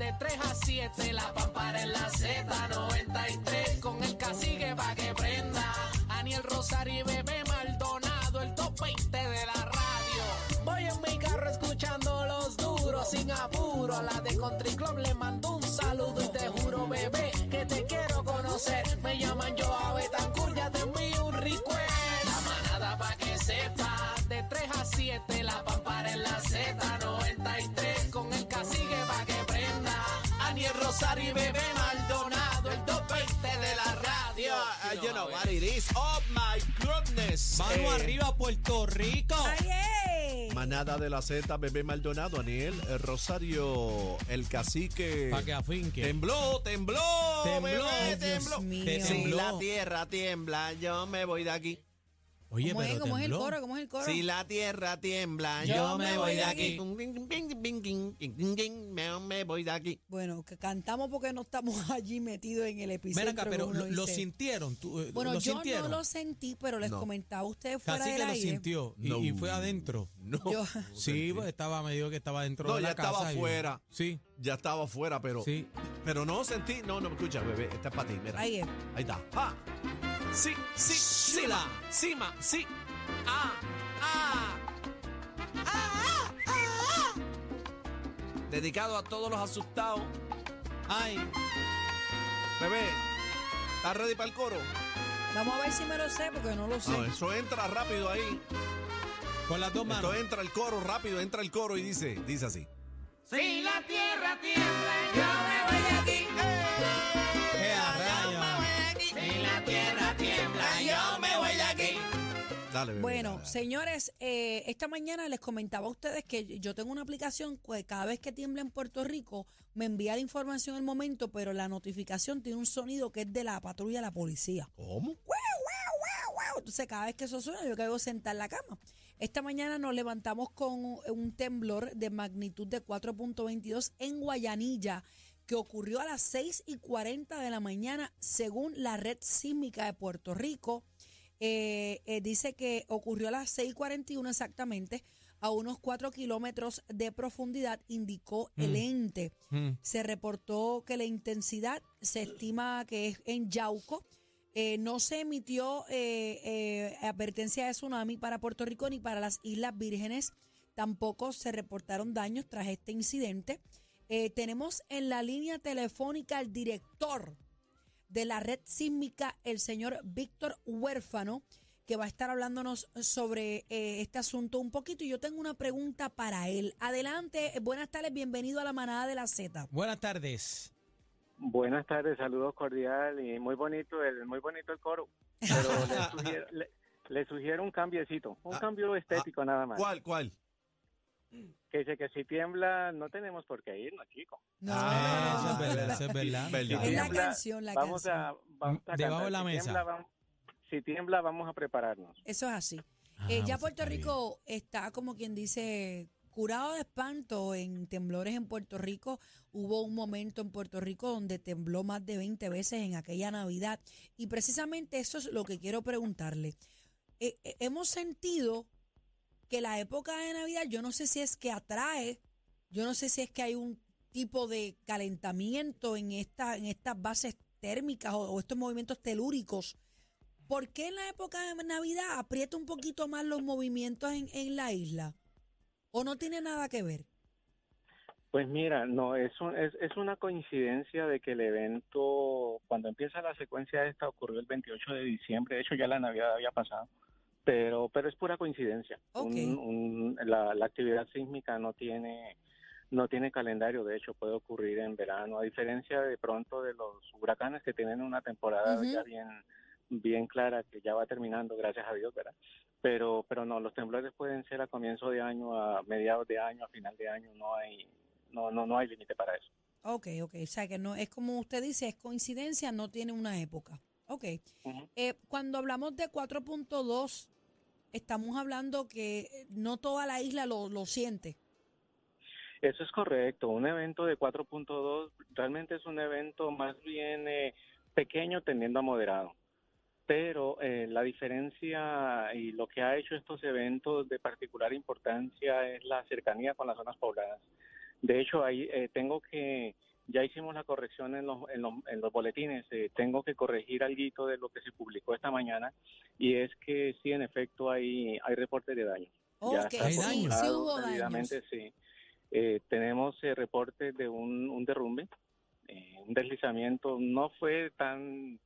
de 3 a 7, la pampara en la Z93, con el cacique pa' que prenda. Aniel Rosario y Bebé Maldonado, el top 20 de la radio. Voy en mi carro escuchando los duros, sin apuro. A la de Country Club le mando un saludo y te juro, bebé, que te quiero conocer. Me llaman yo a ya te envío un request. La manada pa' que sepa, de 3 a 7, la pampara en la Z93, Y Bebé Maldonado, el top 20 de la radio. Uh, you know what it is. Oh my goodness. Vamos Eh, arriba, Puerto Rico. Manada de la Z, Bebé Maldonado, Aniel, eh, Rosario, el cacique. Para que afinque. Tembló, tembló, Tembló. bebé, Ay, Dios tembló. mío. Te Si tembló. la tierra tiembla, yo me voy de aquí. Oye, ¿Cómo es? pero ¿Cómo es el tembló. coro? ¿Cómo es el coro? Si la tierra tiembla, yo, me voy de aquí. Me, me voy de aquí. Bueno, que cantamos porque no estamos allí metidos en el Ven epicentro. acá, pero como uno lo, lo dice. sintieron. ¿Tú, eh, Bueno, ¿lo yo sintieron? no lo sentí, pero les No. comentaba a ustedes fuera Casi del que lo aire. sintió y, No. y fue adentro. No. Yo- Sí, pues estaba medio que estaba dentro No, de ya la casa. estaba y- afuera. Sí, Ya estaba afuera, pero. sí. Pero no sentí. No, no, escucha, bebé. Esta es para ti, mira. Ahí es. Ahí está. ¡Ah! Sí, sí, sí, la. Cima, sí. ¡Ah! ¡Ah! ¡Ah! ¡Ah! Dedicado a todos los asustados. Ay, Bebé, ¿estás ready para el coro? Vamos a ver si me lo sé, porque no lo sé. No, eso entra rápido ahí. con las dos manos. Esto entra el coro rápido, entra el coro y dice, dice así. Si la tierra tiembla, yo me voy de aquí. ¡Eh, Dale, bebé. Bueno, dale. señores, eh, esta mañana les comentaba a ustedes que yo tengo una aplicación que cada vez que tiembla en Puerto Rico me envía la información al momento, pero la notificación tiene un sonido que es de la patrulla de la policía. ¿Cómo? Entonces, cada vez que eso suena, yo caigo sentar en la cama. Esta mañana nos levantamos con un temblor de magnitud de 4.22 en Guayanilla, que ocurrió a las 6 y 40 de la mañana, según la red sísmica de Puerto Rico. Eh, eh, dice que ocurrió a las 6 y 41 exactamente, a unos 4 kilómetros de profundidad, indicó el ente. Mm. Se reportó que la intensidad se estima que es en Yauco. Eh, no se emitió advertencia de tsunami para Puerto Rico ni para las Islas Vírgenes. Tampoco se reportaron daños tras este incidente. Tenemos en la línea telefónica al director de la red sísmica, el señor Víctor Huérfano, que va a estar hablándonos sobre eh, este asunto un poquito. Y yo tengo una pregunta para él. Adelante, eh, buenas tardes, bienvenido a la manada de la Z. Buenas tardes. Buenas tardes, saludos cordial y muy bonito el muy bonito el coro, pero le, sugiero, le- le sugiero un cambiecito, un Ah, cambio estético nada más. ¿Cuál, cuál? Que dice que si tiembla no tenemos por qué irnos, chicos. No, Ah, eso no, es verdad, eso es verdad. Verdad. Es la canción, la vamos canción. a vamos a Debajo de la Si mesa. tiembla, vamos- si tiembla vamos a prepararnos. Eso es así. Ah, Eh, ya pues Puerto. Rico está, como quien dice, curado de espanto en temblores en Puerto Rico. Hubo un momento en Puerto Rico donde tembló más de 20 veces en aquella Navidad. Y precisamente eso es lo que quiero preguntarle. Eh, eh, hemos sentido que la época de Navidad, yo no sé si es que atrae, yo no sé si es que hay un tipo de calentamiento en, esta, en estas bases térmicas o, estos movimientos telúricos. ¿Por qué en la época de Navidad aprieta un poquito más los movimientos en, en la isla? ¿O no tiene nada que ver? Pues mira, no es, un- es es una coincidencia de que el evento cuando empieza la secuencia esta ocurrió el 28 de diciembre, de hecho ya la Navidad había pasado. Pero pero es pura coincidencia. Un- un- la, la actividad sísmica no tiene no tiene calendario, de hecho puede ocurrir en verano, a diferencia de pronto de los huracanes que tienen una temporada ya bien bien clara que ya va terminando, gracias a Dios, ¿verdad? Pero pero no, los temblores pueden ser a comienzo de año, a mediados de año, a final de año, no hay no no no hay límite para eso. Ok, ok. O sea que no es como usted dice, es coincidencia, no tiene una época. Ok. Eh, cuando hablamos de 4.2, estamos hablando que no toda la isla lo, lo siente. Eso es correcto. Un evento de 4.2 realmente es un evento más bien eh, pequeño tendiendo a moderado. Pero eh, la diferencia y lo que ha hecho estos eventos de particular importancia es la cercanía con las zonas pobladas. De hecho, ahí eh, tengo que ya hicimos la corrección en los, en los, en los boletines. Eh, tengo que corregir algo de lo que se publicó esta mañana y es que sí, en efecto, hay, hay reportes de daños. Ya Ok, está Hay sí, sí hubo daños. sí. Eh, tenemos eh, reportes de un, un derrumbe, eh, un deslizamiento. No fue tan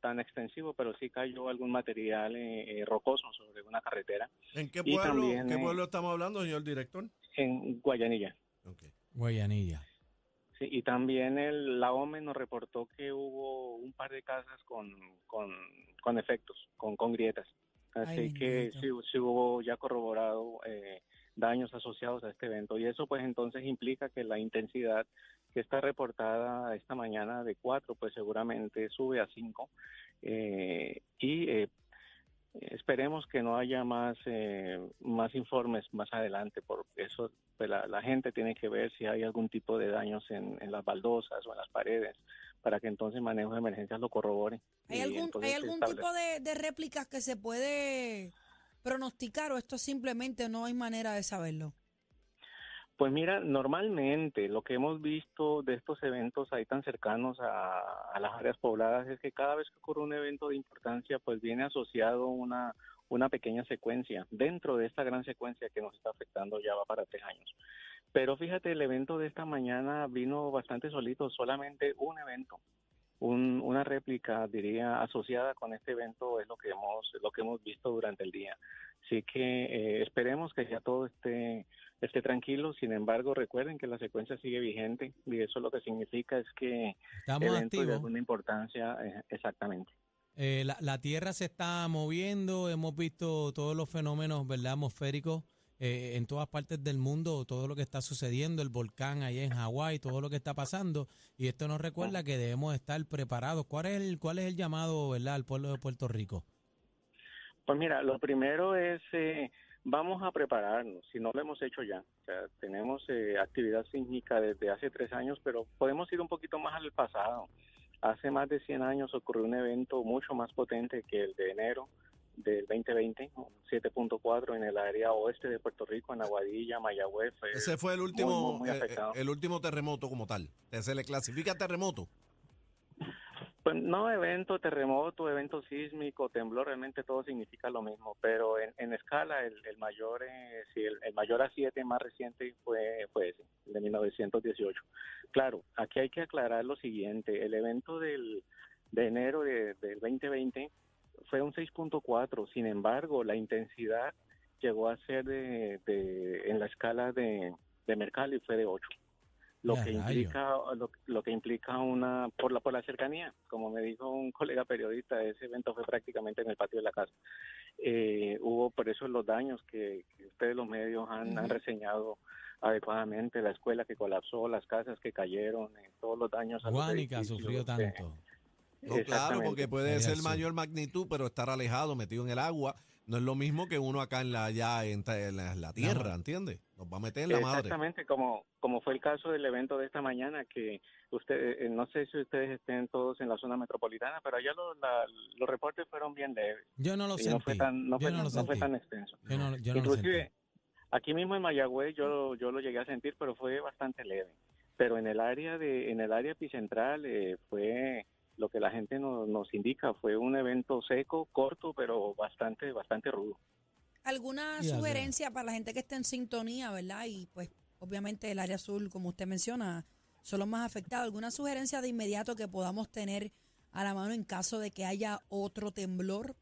tan extensivo, pero sí cayó algún material eh, eh, rocoso sobre una carretera ¿En qué pueblo, también, qué eh, pueblo estamos hablando, señor director? en Guayanilla. Ok. Guayanilla. Sí, y también el, la OME nos reportó que hubo un par de casas con, con, con efectos, con, con grietas. Así Ay, que sí, sí hubo ya corroborado eh, daños asociados a este evento. Y eso pues entonces implica que la intensidad que está reportada esta mañana de 4, pues seguramente sube a 5. Eh, y eh, esperemos que no haya más, eh, más informes más adelante, porque eso pues, la, la gente tiene que ver si hay algún tipo de daños en, en las baldosas o en las paredes, para que entonces manejo de emergencias lo corrobore. ¿Hay algún, entonces ¿hay se algún establezca. tipo de, de réplicas que se puede pronosticar o esto simplemente no hay manera de saberlo? Pues mira, normalmente lo que hemos visto de estos eventos ahí tan cercanos a, a las áreas pobladas es que cada vez que ocurre un evento de importancia, pues viene asociado una, una pequeña secuencia dentro de esta gran secuencia que nos está afectando ya va para tres años. Pero fíjate, el evento de esta mañana vino bastante solito, solamente un evento. Un- una réplica, diría, asociada con este evento es lo que hemos, lo que hemos visto durante el día. Así que eh, esperemos que ya todo esté, esté tranquilo. Sin embargo, recuerden que la secuencia sigue vigente y eso lo que significa es que Estamos eventos de activos. alguna importancia, eh, exactamente. Eh, la, la Tierra se está moviendo, hemos visto todos los fenómenos ¿verdad? atmosféricos eh, en todas partes del mundo, todo lo que está sucediendo, el volcán allá en Hawái, todo lo que está pasando, y esto nos recuerda que debemos estar preparados. ¿Cuál es el, cuál es el llamado ¿verdad? al pueblo de Puerto Rico? Pues mira, lo primero es, eh, vamos a prepararnos, si no lo hemos hecho ya. O sea, tenemos eh, actividad sísmica desde hace tres años, pero podemos ir un poquito más al pasado. Hace más de 100 años ocurrió un evento mucho más potente que el de enero del 2020, un 7.4 en el área oeste de Puerto Rico, en Aguadilla, Mayagüez. Ese fue el último, muy, muy eh, el último terremoto como tal. ¿Se le clasifica terremoto? Pues no evento, terremoto, evento sísmico, temblor, realmente todo significa lo mismo, pero en, en escala el, el mayor, eh, sí, el, mayor A7 más reciente fue, fue ese, el de 1918. Claro, aquí hay que aclarar lo siguiente, el evento del, de enero de- del 2020 fue un 6.4, sin embargo, la intensidad llegó a ser de, de- en la escala de, de Mercalli fue de 8 lo Ya, que implica lo, lo que implica una por la por la cercanía como me dijo un colega periodista ese evento fue prácticamente en el patio de la casa. Eh, hubo por eso los daños que, que ustedes los medios han, reseñado adecuadamente la escuela que colapsó las casas que cayeron eh, todos los daños Guánica sufrió eh, tanto. No, claro, porque puede ser mayor magnitud, pero estar alejado, metido en el agua, no es lo mismo que uno acá en la ya en, la, en la tierra, ¿entiendes? Nos va a meter en la madre. Exactamente, como, como fue el caso del evento de esta mañana, que usted, eh, no sé si ustedes estén todos en la zona metropolitana, pero allá los, la- los reportes fueron bien leves. Yo no lo sentí. no fue tan, no yo fue, no lo no fue sentí. tan extenso. Yo no, yo no lo Inclusive, sentí. aquí mismo en Mayagüez yo, yo lo llegué a sentir, pero fue bastante leve. Pero en el área de, en el área epicentral eh, fue lo que la gente nos, nos indica, fue un evento seco, corto, pero bastante, bastante rudo. ¿Alguna sugerencia para la gente que esté en sintonía, verdad? Y pues obviamente el área azul, como usted menciona, son los más afectados. ¿Alguna sugerencia de inmediato que podamos tener a la mano en caso de que haya otro temblor?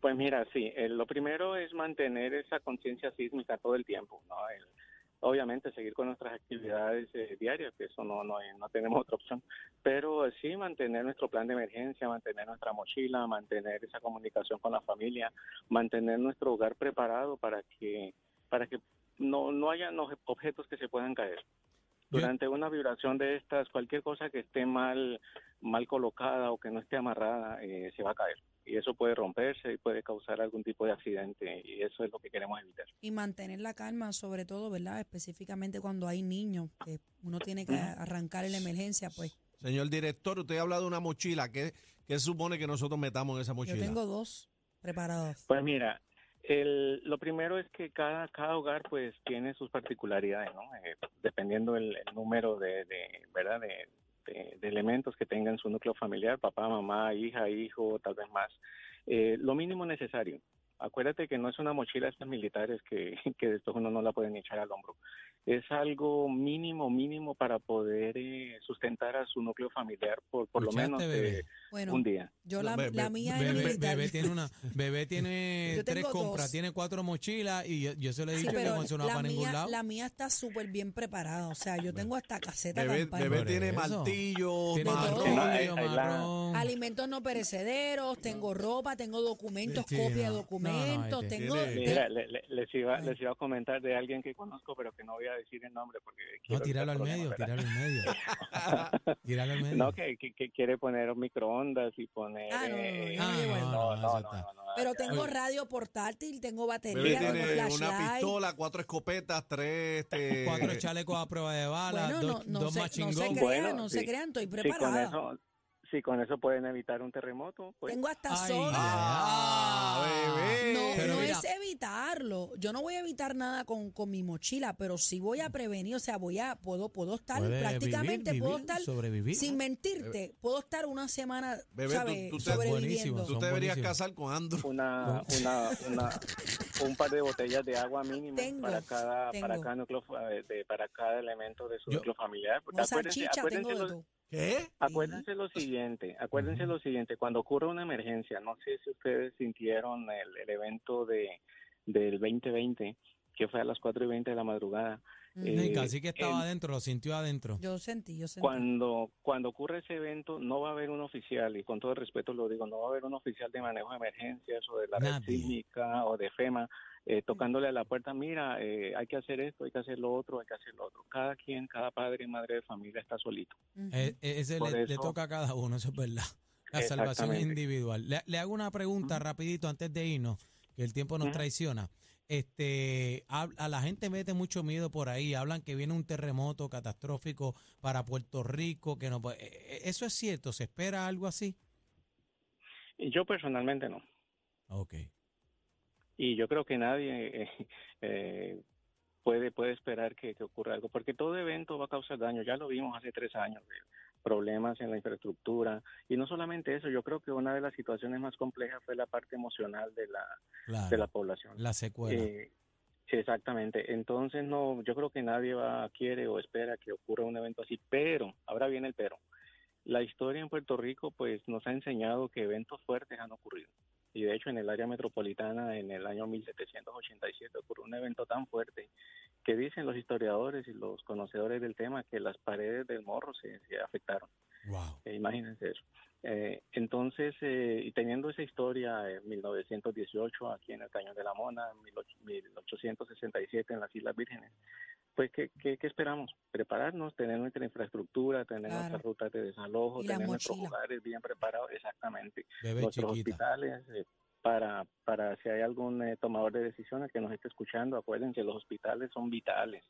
Pues mira, sí, eh, lo primero es mantener esa conciencia sísmica todo el tiempo, ¿no? El- obviamente seguir con nuestras actividades eh, diarias, que eso no, no, no tenemos otra opción, pero eh, sí mantener nuestro plan de emergencia, mantener nuestra mochila, mantener esa comunicación con la familia, mantener nuestro hogar preparado para que, para que no, no haya objetos que se puedan caer. Yo- Durante una vibración de estas, cualquier cosa que esté mal, mal colocada o que no esté amarrada, eh, se va a caer. Y eso puede romperse y puede causar algún tipo de accidente. Y eso es lo que queremos evitar. Y mantener la calma, sobre todo, ¿verdad? Específicamente cuando hay niños, que uno tiene que arrancar en la emergencia, pues Señor director, usted ha hablado de una mochila. ¿Qué, qué supone que nosotros metamos en esa yo mochila? tengo dos preparados. Pues mira, el, lo primero es que cada, cada hogar pues tiene sus particularidades, ¿no? Eh, dependiendo el, número de, de, ¿verdad? De, elementos que tengan su núcleo familiar, papá, mamá, hija, hijo, tal vez más. Eh, lo mínimo necesario. Acuérdate que no es una mochila de estas militares que, que después uno no la puede ni echar al hombro. Es algo mínimo, mínimo para poder eh, sustentar a su núcleo familiar por, por lo ¿Escuchaste, menos bebé? eh, Bueno, un día. yo la, be- la be- mía es Bebé, militar. bebé tiene una, bebé tiene tres compras, dos. tiene cuatro mochilas y yo, yo se le he Sí, dicho que no va la, para ningún mía, lado. la mía está súper bien preparada. O sea, yo tengo hasta caseta Bebé, bebé tiene martillo, martillo, Sí, Alimentos no perecederos, tengo ropa, tengo documentos, Sí, copia de no. documentos, No, no, tengo... Mira, le- le- les, iba, les iba a comentar de alguien que conozco, pero que no voy a decir el nombre porque No, quiero tíralo al medio, tíralo al medio. tíralo al medio. No, que, que, que quiere poner microondas y poner... Ah, no, no, no, eh. Pero tengo radio portátil, tengo batería, tengo una pistola, cuatro escopetas, tres... Este, Cuatro chalecos a prueba de bala, Bueno, dos, no, no dos se, no se crean, Bueno, no se crean, estoy preparada. Si con eso pueden evitar un terremoto, pues... Tengo hasta Ay, soda. ¡Ah, bebé! No, Pero no mira- es evitarlo. Yo no voy a evitar nada con, con mi mochila, pero sí voy a prevenir. O sea, voy a, puedo, puedo estar Puede prácticamente, vivir, puedo vivir, estar, sobrevivir. sin mentirte, puedo estar una semana, Bebé, tú- ¿sabes? tú te- sobreviviendo. Buenísimo. Tú Son te deberías casar con una, una, una, un par de botellas de agua mínimo Tengo, para cada para cada núcleo fa- de, para cada elemento de su Yo- núcleo familiar porque No, acuérdense, salchicha, acuérdense, tengo de lo, todo. ¿Qué? acuérdense lo siguiente acuérdense lo siguiente cuando ocurre una emergencia no sé si ustedes sintieron el, el evento de del 2020 que fue a las 4 y 20 de la madrugada eh, casi que estaba en- adentro, lo sintió adentro. Yo sentí, yo sentí. Cuando, cuando ocurre ese evento, no va a haber un oficial, y con todo el respeto lo digo, no va a haber un oficial de manejo de emergencias o de la red Nadie. sísmica o de FEMA eh, tocándole a la puerta, mira, eh, hay que hacer esto, hay que hacer lo otro, hay que hacer lo otro. Cada quien, cada padre y madre de familia está solito. Eh, ese le, toca a cada uno, eso es verdad. La salvación individual. Le, le hago una pregunta rapidito antes de irnos, que el tiempo nos traiciona. Este, hab- a, la gente mete mucho miedo por ahí, hablan que viene un terremoto catastrófico para Puerto Rico, que no puede- eso es cierto, se espera algo así. Yo personalmente no. Ok. Y yo creo que nadie eh, eh, puede, puede esperar que, que ocurra algo, porque todo evento va a causar daño. Ya lo vimos hace tres años, eh, problemas en la infraestructura. Y no solamente eso, yo creo que una de las situaciones más complejas fue la parte emocional de la, Claro, de la población. la secuela. Eh, exactamente. Entonces, no, yo creo que nadie va, quiere o espera que ocurra un evento así. Pero, ahora viene el pero. La historia en Puerto Rico, pues, nos ha enseñado que eventos fuertes han ocurrido. Y de hecho, en el área metropolitana, en el año 1787, ocurrió un evento tan fuerte que dicen los historiadores y los conocedores del tema que las paredes del morro se, se afectaron. Wow. Eh, imagínense eso. Eh, entonces, eh, y teniendo esa historia en 1918 aquí en el Cañón de la Mona, en 18- 1867 en las Islas Vírgenes, pues, ¿qué, qué, qué esperamos? Prepararnos, tener nuestra infraestructura, tener Claro. nuestras rutas de desalojo, tener nuestros mochila. hogares bien preparados, exactamente. Bebé nuestros chiquita. hospitales, eh, para, para si hay algún eh, tomador de decisiones que nos esté escuchando, acuérdense, los hospitales son vitales,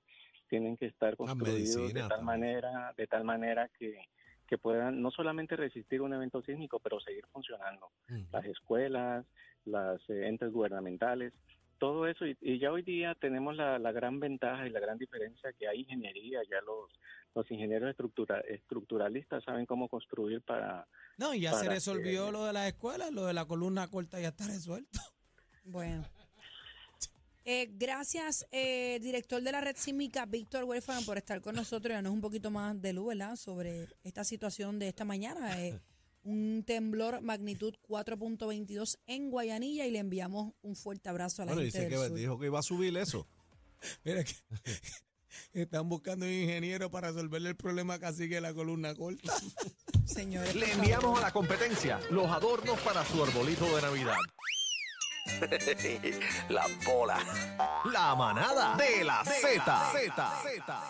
tienen que estar construidos de medicina tal también. manera, de tal manera que, que puedan no solamente resistir un evento sísmico, pero seguir funcionando. Las escuelas, las eh, entes gubernamentales, todo eso. Y, y ya hoy día tenemos la, la gran ventaja y la gran diferencia que hay ingeniería, ya los, los ingenieros estructura, estructuralistas saben cómo construir para... No, y ya se resolvió que- lo de las escuelas, lo de la columna corta ya está resuelto. Bueno. Eh, gracias, eh, director de la red sísmica, Víctor Huérfano, por estar con nosotros y darnos un poquito más de luz, ¿verdad?, sobre esta situación de esta mañana. Eh, un temblor magnitud 4.22 en Guayanilla y le enviamos un fuerte abrazo a la Bueno, gente dice del que sur. dijo que iba a subir eso. Mira que están buscando un ingeniero para resolverle el problema casi que la columna corta. Señores, Le enviamos a la competencia los adornos para su arbolito de Navidad. La bola. La manada de la Z.